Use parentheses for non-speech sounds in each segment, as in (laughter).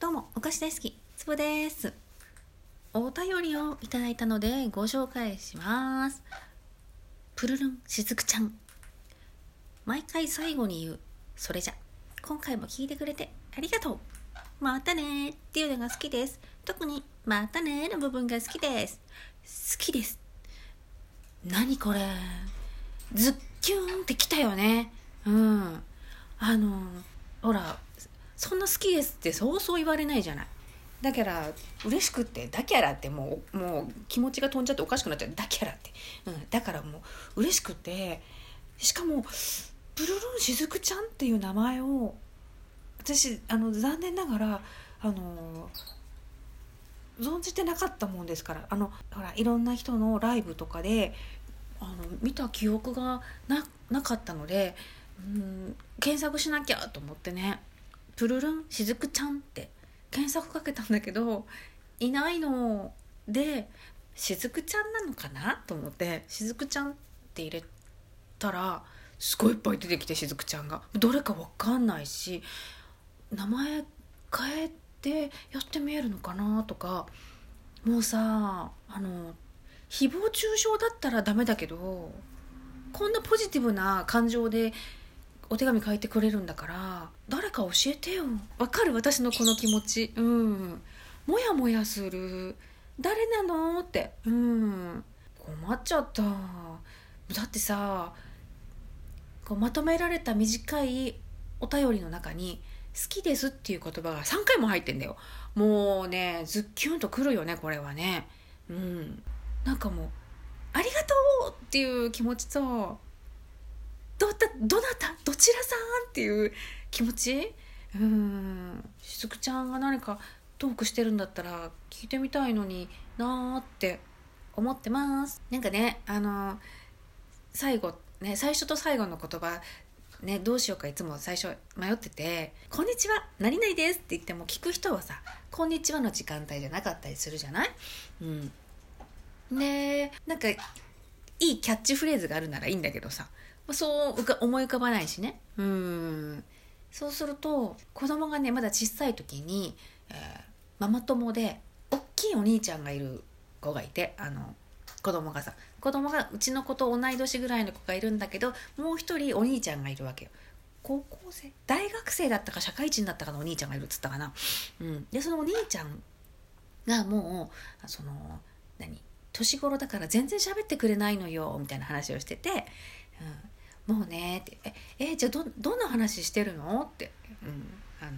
どうも、お菓子大好き、つぶです。お便りをいただいたのでご紹介します。プルルンしずくちゃん。毎回最後に言う、それじゃ、今回も聞いてくれてありがとう。またねっていうのが好きです。特に、またねの部分が好きです。好きです。何これズッキューンってきたよね。うん。あの、ほら、そんな好きですってそうそう言われないじゃない。だから嬉しくってだキャラってもうもう気持ちが飛んじゃっておかしくなっちゃう。だキャラって、うん、だからもう嬉しくてしかもブルルンしずくちゃんっていう名前を私あの残念ながらあの存じてなかったもんですから。あのほらいろんな人のライブとかであの見た記憶がななかったのでうん検索しなきゃと思ってね「プルルンしずくちゃん」って検索かけたんだけどいないのでしずくちゃんなのかな？と思ってしずくちゃんって入れたらすごいいっぱい出てきてしずくちゃんが。どれかわかんないし名前変えてやってみえるのかな？とかもうさあの誹謗中傷だったらダメだけどこんなポジティブな感情でお手紙書いてくれるんだから誰か教えてよ。わかる？私のこの気持ち。うん。もやもやする。誰なの？って。うん。困っちゃった。だってさこうまとめられた短いお便りの中に「好きです」っていう言葉が3回も入ってんだよ。もうねズッキュンとくるよねこれはね。うん。なんかもう「ありがとう!」っていう気持ちとどだどなた？どちらさん？っていう気持ち？うん。しずくちゃんが何かトークしてるんだったら聞いてみたいのになーって思ってます。なんかねあの最後ね最初と最後の言葉ねどうしようかいつも最初迷ってて「こんにちは何々です」って言っても聞く人はさ「こんにちは」の時間帯じゃなかったりするじゃない？うん。でなんかいいキャッチフレーズがあるならいいんだけどさそう思い浮かばないしね。うん。そうすると子供がねまだ小さい時に、えーママ友で大きいお兄ちゃんがいる子がいてあの子供がさ子供がうちの子と同い年ぐらいの子がいるんだけどもう一人お兄ちゃんがいるわけよ。高校生？大学生だったか社会人だったかのお兄ちゃんがいるっつったかな、うん、でそのお兄ちゃんがもうその何？年頃だから全然喋ってくれないのよみたいな話をしてて「うん、もうね」って「ええじゃあどどんな話してるの?」って、うん、あの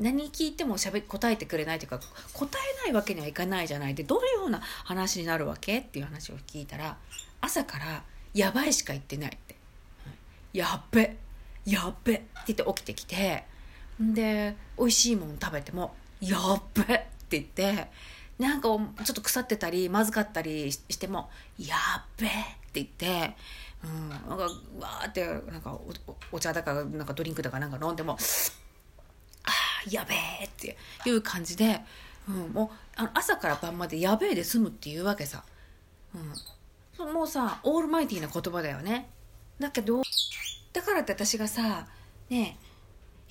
何聞いてもしゃべ答えてくれないというか答えないわけにはいかないじゃない。でどういうような話になるわけ？っていう話を聞いたら朝から「やばい」しか言ってないって「やっべ。やっべ」って言って起きてきてで美味しいもん食べても「やっべ」って言ってなんかちょっと腐ってたりまずかったりしても「やっべ」って言って、うん、なんかわーってなんかお茶だかなんかドリンクだかなんか飲んでも「あーやべえ」っていう感じで、うん、もうあの朝から晩まで「やべえ」で済むっていうわけさ、うん、もうさオールマイティーな言葉だよね。だけどだからって私がさ「ね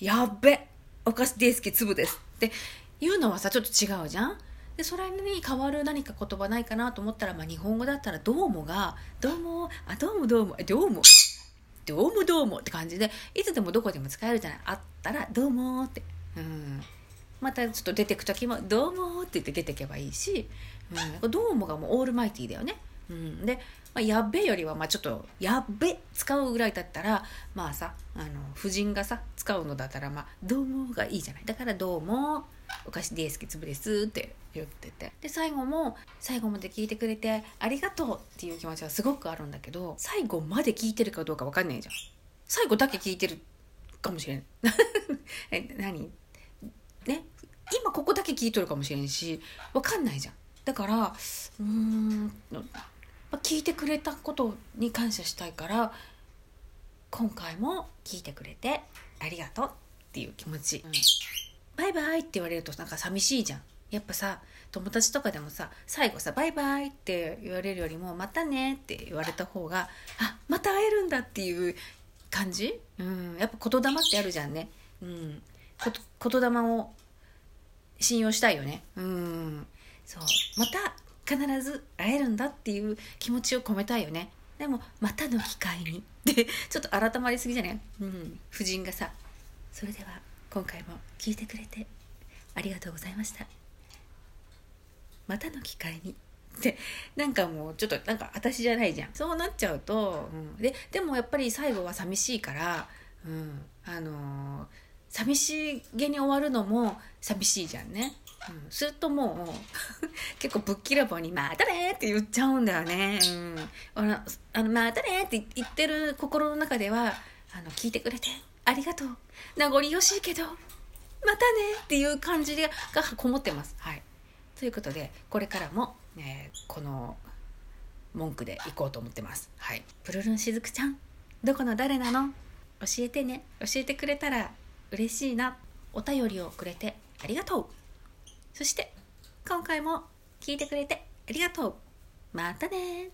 えやっべお菓子大好き粒です」って言うのはさちょっと違うじゃん。でそれに代わる何か言葉ないかなと思ったら、まあ、日本語だったら「どうも」が「どうも」あ「どうもどうも」「どうも」どうもどうもって感じでいつでもどこでも使えるじゃない？あったら「どうも」って、うん、またちょっと出てく時も「どうも」って言って出てけばいいし「うん、どうも」がもうオールマイティーだよね。うん、で、まあ、やっべよりはまあちょっと「やっべ」使うぐらいだったらまあさあの夫人がさ使うのだったら「まあ、どうも」がいいじゃない？だから「どうも」お菓子大好きつぶですって言ってて。で最後も最後まで聞いてくれてありがとうっていう気持ちはすごくあるんだけど最後まで聞いてるかどうか分かんないじゃん。最後だけ聞いてるかもしれん (laughs) え何？ね？今ここだけ聞いとるかもしれんし分かんないじゃん。だからうーん、聞いてくれたことに感謝したいから今回も聞いてくれてありがとうっていう気持ち、うん。バイバイって言われるとなんか寂しいじゃん。やっぱさ友達とかでもさ最後さバイバイって言われるよりもまたねって言われた方があまた会えるんだっていう感じ？うん。やっぱ言霊ってあるじゃんね。うん。こと言霊を信用したいよね。うん。そう。また必ず会えるんだっていう気持ちを込めたいよね。でもまたの機会に。ってちょっと改まりすぎじゃない？うん。夫人がさそれでは今回も聞いてくれてありがとうございました。またの機会に。ってなんかもうちょっとなんか私じゃないじゃん。そうなっちゃうと、うん、ででもやっぱり最後は寂しいからうん、あのー、寂しげに終わるのも寂しいじゃんね。うん、するともう (laughs) 結構ぶっきらぼうに「またね!」って言っちゃうんだよね。うん、あのあのまたねって言ってる心の中ではあの聞いてくれて。ありがとう。名残惜しいけどまたねっていう感じがこもってます。はい、ということでこれからも、ね、この文句でいこうと思ってます。はい、プルルンしずくちゃんどこの誰なの？教えてね。教えてくれたら嬉しいな。お便りをくれてありがとう。そして今回も聞いてくれてありがとう。またね